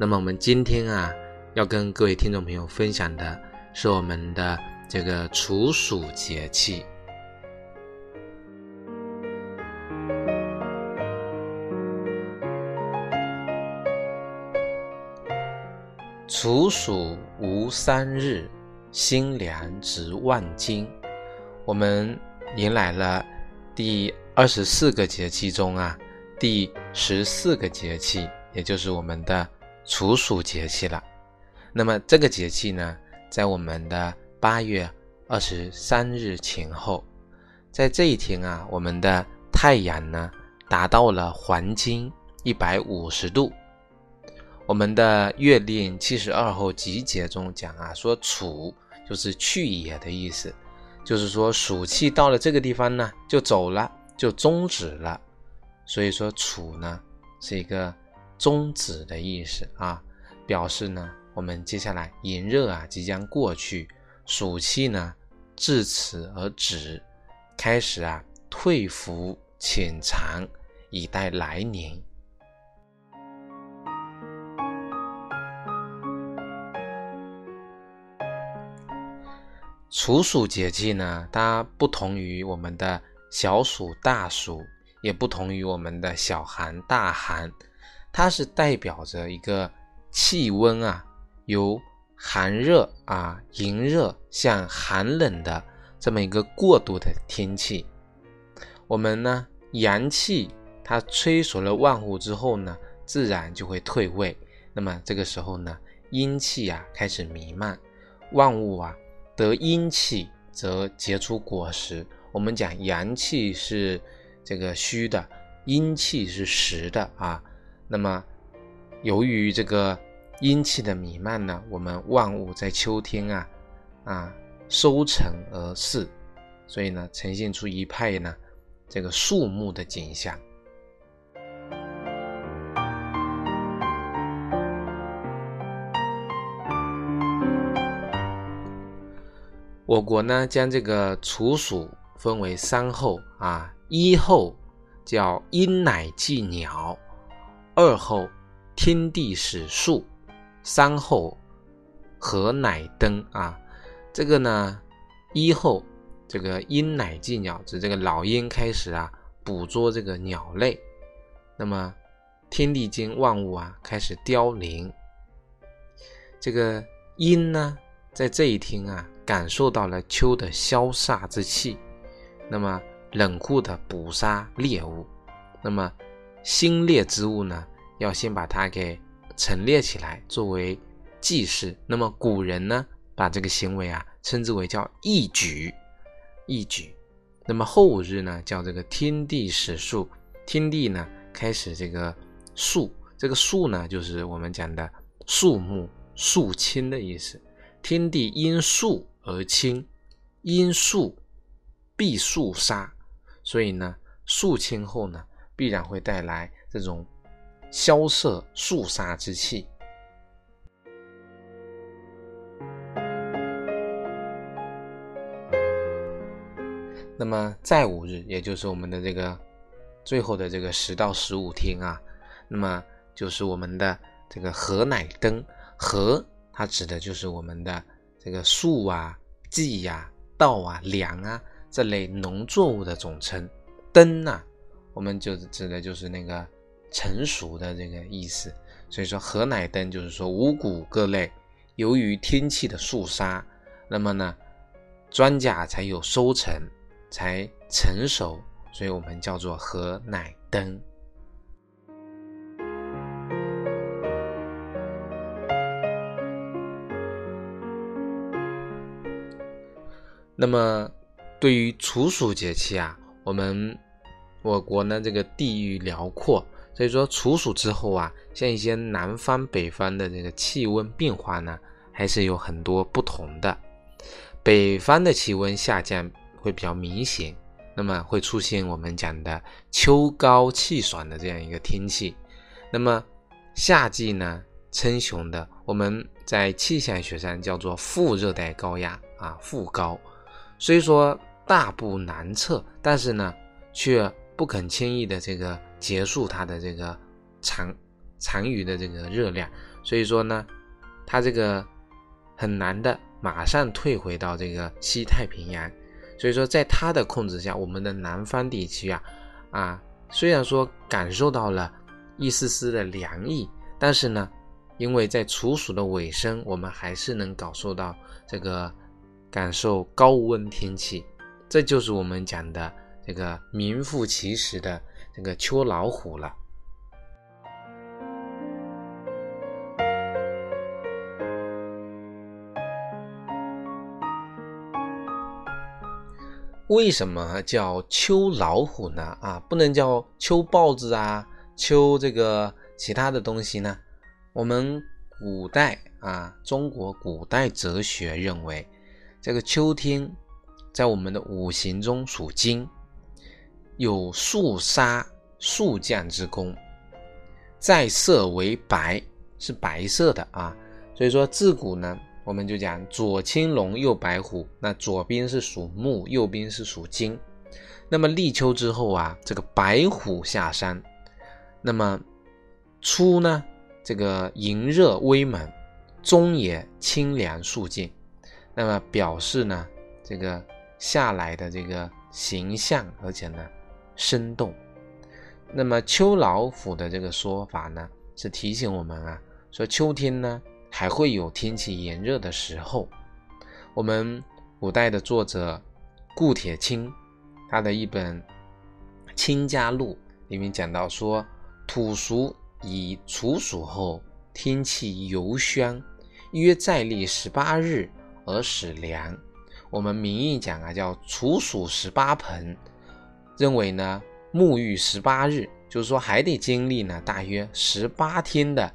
那么我们今天啊，要跟各位听众朋友分享的是我们的这个处暑节气。处暑无三日，新凉直万金。我们。迎来了第二十四个节气中啊，第十四个节气，也就是我们的处暑节气了。那么这个节气呢，在我们的八月二十三日前后，在这一天啊，我们的太阳呢达到了黄金一百五十度。我们的《月令七十二候集解》中讲啊，说处就是去也的意思。就是说，暑气到了这个地方呢，就走了，就终止了。所以说，处呢是一个终止的意思啊，表示呢我们接下来炎热啊即将过去，暑气呢至此而止，开始啊退伏潜藏，以待来年。处暑节气呢，它不同于我们的小暑、大暑，也不同于我们的小寒、大寒，它是代表着一个气温啊，由寒热啊、炎热向寒冷的这么一个过渡的天气。我们呢，阳气它催熟了万物之后呢，自然就会退位。那么这个时候呢，阴气啊开始弥漫，万物啊。得阴气则结出果实。我们讲阳气是这个虚的，阴气是实的啊。那么由于这个阴气的弥漫呢，我们万物在秋天啊啊收成而逝，所以呢呈现出一派呢这个肃穆的景象。我国呢，将这个处暑分为三候啊，一候叫阴乃祭鸟，二候天地始肃，三候禾乃登啊。这个呢，一候这个阴乃祭鸟，指这个老鹰开始啊捕捉这个鸟类，那么天地间万物啊开始凋零。这个阴呢，在这一天啊。感受到了秋的萧煞之气，那么冷酷的捕杀猎物，那么新列之物呢，要先把它给陈列起来作为祭祀。那么古人呢，把这个行为啊称之为叫义举，义举。那么后五日呢，叫这个天地始肃，天地呢开始这个肃，这个肃呢就是我们讲的肃穆、肃清的意思。天地因肃。而清，因肃必肃杀，所以呢，肃清后呢，必然会带来这种萧瑟肃杀之气。那么再五日，也就是我们的这个最后的这个十到十五天啊，那么就是我们的这个禾乃登，禾它指的就是我们的。这个粟啊、稷呀、稻啊、粮啊这类农作物的总称，登呐，我们就指的就是那个成熟的这个意思。所以说，禾乃登就是说五谷各类，由于天气的肃杀，那么呢，庄稼才有收成，才成熟，所以我们叫做禾乃登。那么，对于处暑节气啊，我们我国呢这个地域辽阔，所以说处暑之后啊，像一些南方、北方的这个气温变化呢，还是有很多不同的。北方的气温下降会比较明显，那么会出现我们讲的秋高气爽的这样一个天气。那么夏季呢，称雄的我们在气象学上叫做副热带高压啊，副高。虽说大步南侧，但是呢，却不肯轻易的这个结束它的这个残残余的这个热量，所以说呢，它这个很难的马上退回到这个西太平洋，所以说在它的控制下，我们的南方地区啊，啊，虽然说感受到了一丝丝的凉意，但是呢，因为在处暑的尾声，我们还是能感受到这个感受高温天气，这就是我们讲的。这个名副其实的这个秋老虎了。为什么叫秋老虎呢？啊，不能叫秋豹子啊，秋这个其他的东西呢？我们古代啊，中国古代哲学认为，这个秋天在我们的五行中属金。有肃杀肃降之功，在色为白，是白色的啊。所以说自古呢，我们就讲左青龙，右白虎。那左边是属木，右边是属金。那么立秋之后啊，这个白虎下山，那么初呢，这个炎热威猛，中也清凉肃静。那么表示呢，这个下来的这个形象，而且呢。生动，那么秋老虎的这个说法呢，是提醒我们啊，说秋天呢还会有天气炎热的时候。我们古代的作者顾铁青，他的一本《清家录》里面讲到说，土俗以处暑后，天气尤宣，约再历十八日而始凉。我们名义讲啊，叫处暑十八盆。认为呢，沐浴十八日，就是说还得经历呢大约十八天的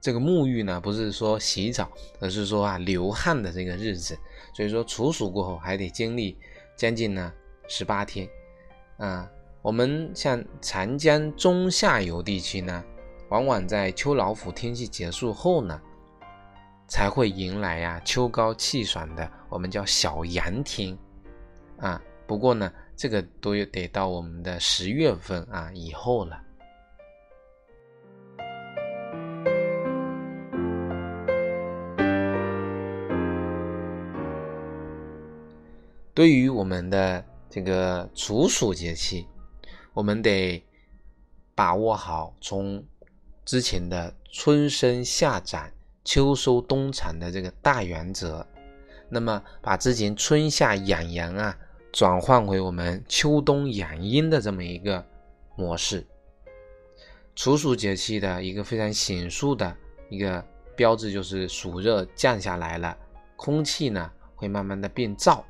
这个沐浴呢，不是说洗澡，而是说啊流汗的这个日子。所以说处暑过后还得经历将近呢十八天啊。我们像长江中下游地区呢，往往在秋老虎天气结束后呢，才会迎来呀秋高气爽的我们叫小阳天啊。不过呢。这个都得到我们的十月份啊以后了。对于我们的这个处暑节气，我们得把握好从之前的春生夏长、秋收冬藏的这个大原则，那么把之前春夏养阳啊。转换回我们秋冬养阴的这么一个模式。处暑节气的一个非常显著的一个标志就是暑热降下来了，空气呢会慢慢的变燥。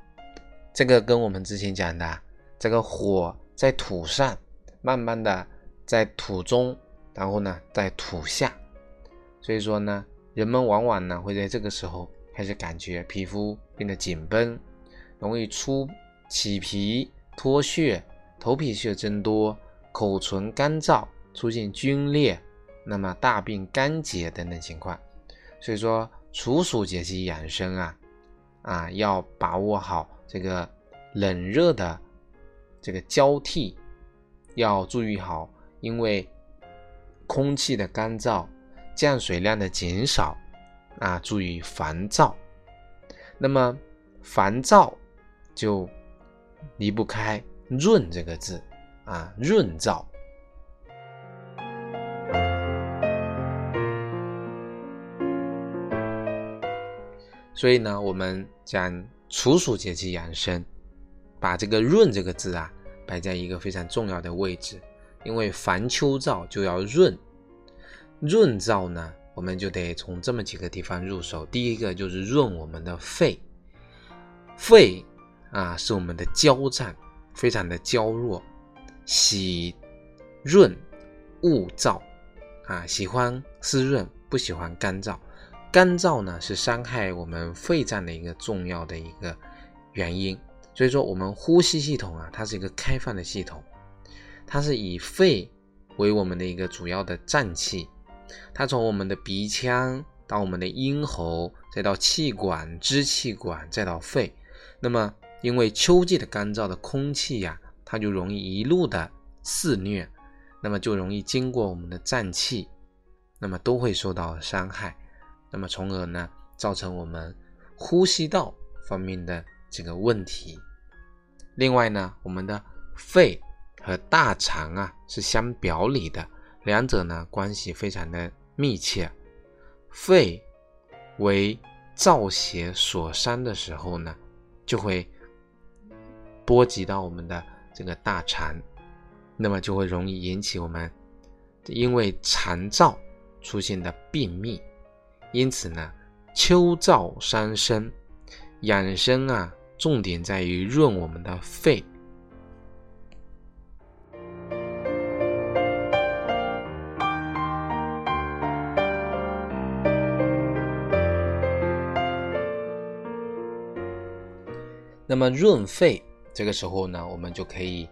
这个跟我们之前讲的这个火在土上，慢慢的在土中，然后呢在土下。所以说呢，人们往往呢会在这个时候开始感觉皮肤变得紧绷，容易出。起皮脱屑、头皮屑增多、口唇干燥、出现皲裂，那么大便干结等等情况。所以说，处暑节气养生啊，啊，要把握好这个冷热的这个交替，要注意好，因为空气的干燥、降水量的减少啊，注意烦躁。那么烦躁就。离不开“润”这个字啊，润燥。所以呢，我们讲处暑节气养生，把这个“润”这个字啊摆在一个非常重要的位置，因为防秋燥就要润。润燥呢，我们就得从这么几个地方入手。第一个就是润我们的肺，肺。啊，是我们的焦脏，非常的娇弱，喜润恶燥啊，喜欢湿润，不喜欢干燥。干燥呢是伤害我们肺脏的一个重要的一个原因。所以说，我们呼吸系统啊，它是一个开放的系统，它是以肺为我们的一个主要的脏器，它从我们的鼻腔到我们的咽喉，再到气管、支气管，再到肺。那么，因为秋季的干燥的空气呀，它就容易一路的肆虐，那么就容易经过我们的脏器，那么都会受到伤害，那么从而呢，造成我们呼吸道方面的这个问题。另外呢，我们的肺和大肠啊是相表里的，两者呢关系非常的密切。肺为燥邪所伤的时候呢，就会波及到我们的这个大肠，那么就会容易引起我们因为肠燥出现的便秘。因此呢，秋燥伤身，养生啊。重点在于润我们的肺。那么润肺这个时候呢，我们就可以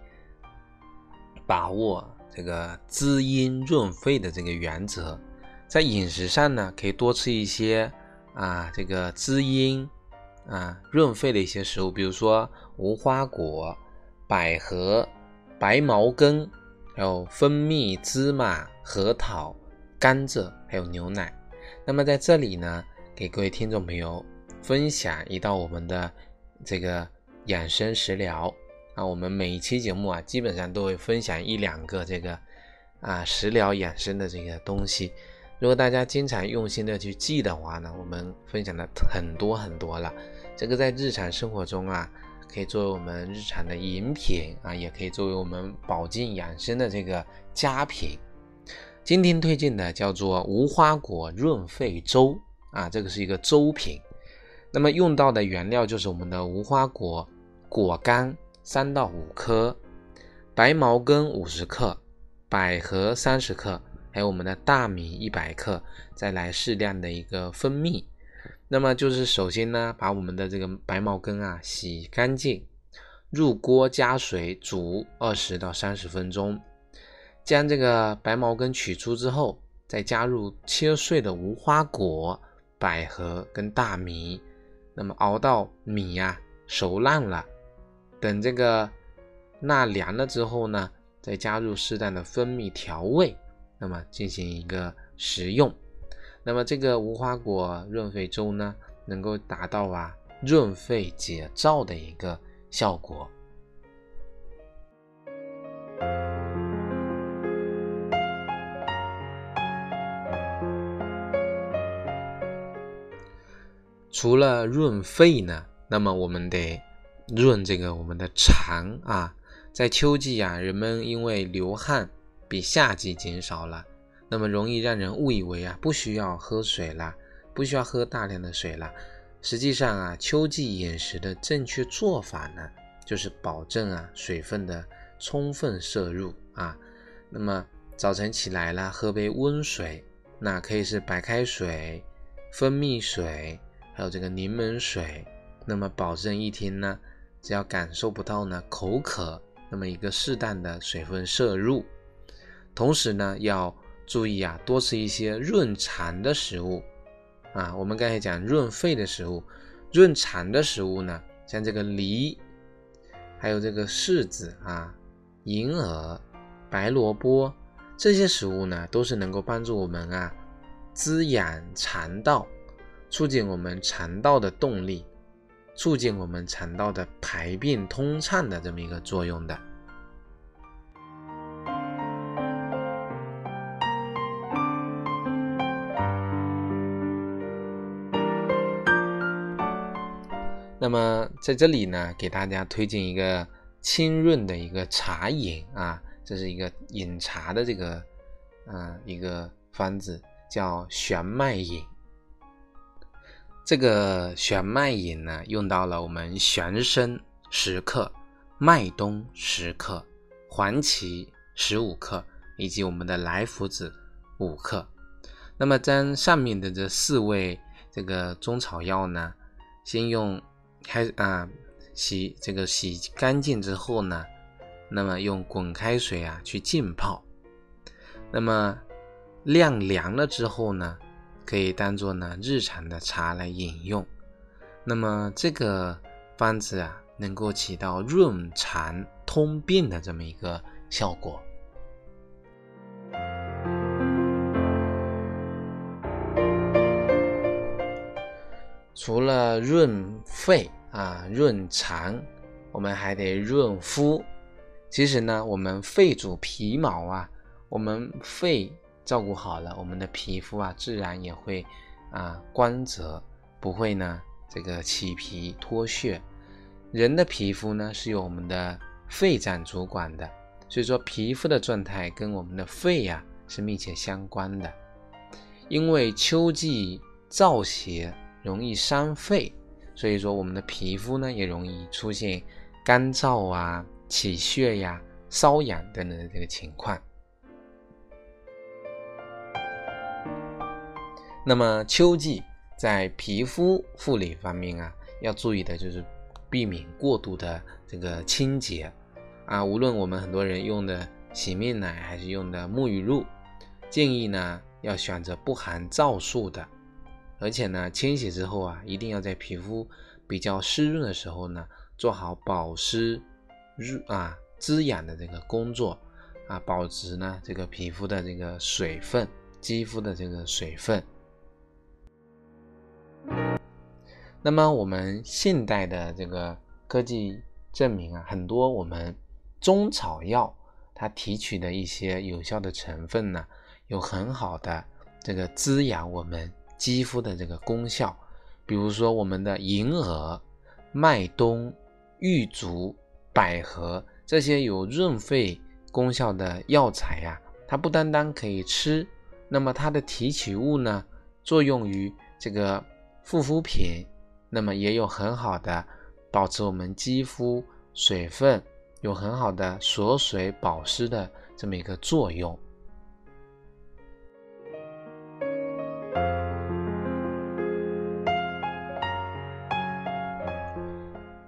把握这个滋阴润肺的这个原则，在饮食上呢，可以多吃一些啊，这个滋阴。啊，润肺的一些食物，比如说无花果、百合、白茅根，还有蜂蜜、芝麻、核桃、甘蔗，还有牛奶。那么在这里呢，给各位听众朋友分享一道我们的这个养生食疗啊。我们每一期节目啊，基本上都会分享一两个这个啊食疗养生的这个东西。如果大家经常用心的去记的话呢，我们分享的很多很多了。这个在日常生活中啊，可以作为我们日常的饮品啊，也可以作为我们保健养生的这个佳品。今天推荐的叫做无花果润肺粥啊，这个是一个粥品。那么用到的原料就是我们的无花果果干三到五颗，白茅根五十克，百合三十克，还有我们的大米一百克，再来适量的一个蜂蜜。那么就是首先呢，把我们的这个白茅根啊洗干净，入锅加水煮二十到三十分钟，将这个白茅根取出之后，再加入切碎的无花果、百合跟大米，那么熬到米呀熟烂了，等这个纳凉了之后呢，再加入适当的蜂蜜调味，那么进行一个食用。那么这个无花果润肺粥呢，能够达到啊润肺解燥的一个效果。除了润肺呢，那么我们得润这个我们的肠啊。在秋季啊，人们因为流汗比夏季减少了。那么容易让人误以为啊，不需要喝水了，不需要喝大量的水了。实际上啊，秋季饮食的正确做法呢，就是保证啊水分的充分摄入啊。那么早晨起来了，喝杯温水，那可以是白开水、蜂蜜水，还有这个柠檬水。那么保证一天呢，只要感受不到呢口渴，那么一个适当的水分摄入，同时呢要。注意啊，多吃一些润肠的食物啊。我们刚才讲润肺的食物，润肠的食物呢，像这个梨，还有这个柿子啊、银耳、白萝卜这些食物呢，都是能够帮助我们啊滋养肠道，促进我们肠道的动力，促进我们肠道的排便通畅的这么一个作用的。那么在这里呢，给大家推荐一个清润的一个茶饮啊，这是一个饮茶的这个啊一个方子，叫玄麦饮。这个玄麦饮呢，用到了我们玄参十克、麦冬十克、黄芪十五克、以及我们的莱菔子五克。那么将上面的这四味这个中草药呢，先用开啊洗这个洗干净之后呢，那么用滚开水啊去浸泡，那么晾凉了之后呢，可以当做呢日常的茶来饮用。那么这个方子啊，能够起到润肠通便的这么一个效果。除了润肺啊、润肠，我们还得润肤。其实呢，我们肺主皮毛啊，我们肺照顾好了，我们的皮肤啊，自然也会啊光泽，不会呢这个起皮脱屑。人的皮肤呢是由我们的肺脏主管的，所以说皮肤的状态跟我们的肺呀是密切相关的。因为秋季燥邪。容易伤肺，所以说我们的皮肤呢也容易出现干燥啊、起屑呀、瘙痒等等的这个情况。那么秋季在皮肤护理方面啊，要注意的就是避免过度的这个清洁啊，无论我们很多人用的洗面奶还是用的沐浴露，建议呢要选择不含皂素的。而且呢，清洗之后啊，一定要在皮肤比较湿润的时候呢，做好保湿、润啊滋养的这个工作啊，保持呢这个皮肤的这个水分，肌肤的这个水分。那么我们现代的这个科技证明啊，很多我们中草药它提取的一些有效的成分呢，有很好的这个滋养我们。肌肤的这个功效，比如说我们的银耳、麦冬、玉竹、百合这些有润肺功效的药材呀，它不单单可以吃，那么它的提取物呢，作用于这个护肤品，那么也有很好的保持我们肌肤水分，有很好的锁水保湿的这么一个作用。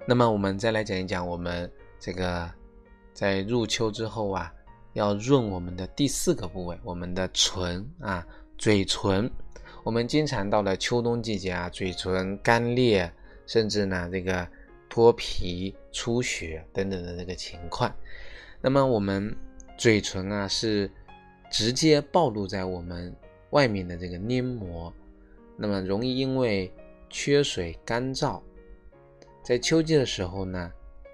那么我们再来讲一讲，我们这个在入秋之后啊，要润我们的第四个部位，我们的唇啊，嘴唇。我们经常到了秋冬季节啊，嘴唇干裂，甚至呢这个脱皮、出血等等的这个情况。那么我们嘴唇啊，是直接暴露在我们外面的这个黏膜，那么容易因为缺水干燥。在秋季的时候呢，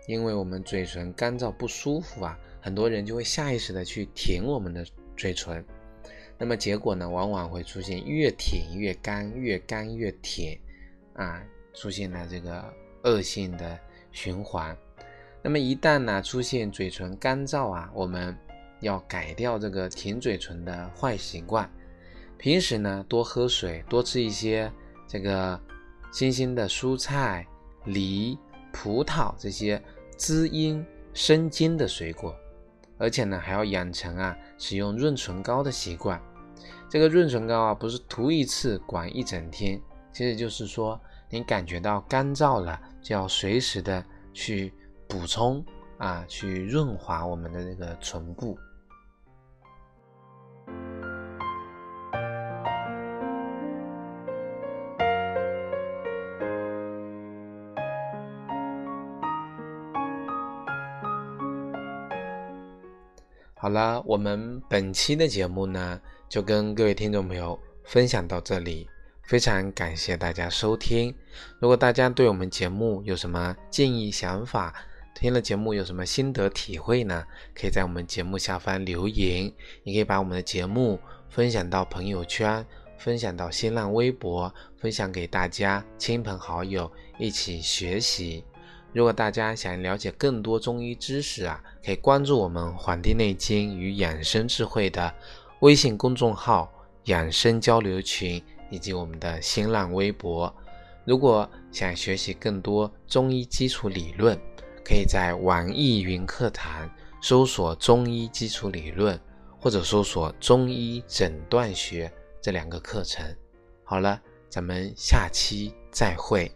因为我们嘴唇干燥不舒服啊，很多人就会下意识的去舔我们的嘴唇，那么结果呢，往往会出现越舔越干，越干越舔，啊，出现了这个恶性的循环。那么一旦呢出现嘴唇干燥啊，我们要改掉这个舔嘴唇的坏习惯，平时呢多喝水，多吃一些这个新鲜的蔬菜。梨、葡萄这些滋阴生津的水果，而且呢还要养成啊使用润唇膏的习惯。这个润唇膏啊不是涂一次管一整天，其实就是说你感觉到干燥了，就要随时的去补充啊，去润滑我们的这个唇部。好了，我们本期的节目呢，就跟各位听众朋友分享到这里，非常感谢大家收听。如果大家对我们节目有什么建议、想法，听了节目有什么心得体会呢？可以在我们节目下方留言，也可以把我们的节目分享到朋友圈，分享到新浪微博，分享给大家亲朋好友一起学习。如果大家想了解更多中医知识啊，可以关注我们《黄帝内经与养生智慧》的微信公众号、养生交流群以及我们的新浪微博。如果想学习更多中医基础理论，可以在网易云课堂搜索“中医基础理论”，或者搜索“中医诊断学”这两个课程。好了，咱们下期再会。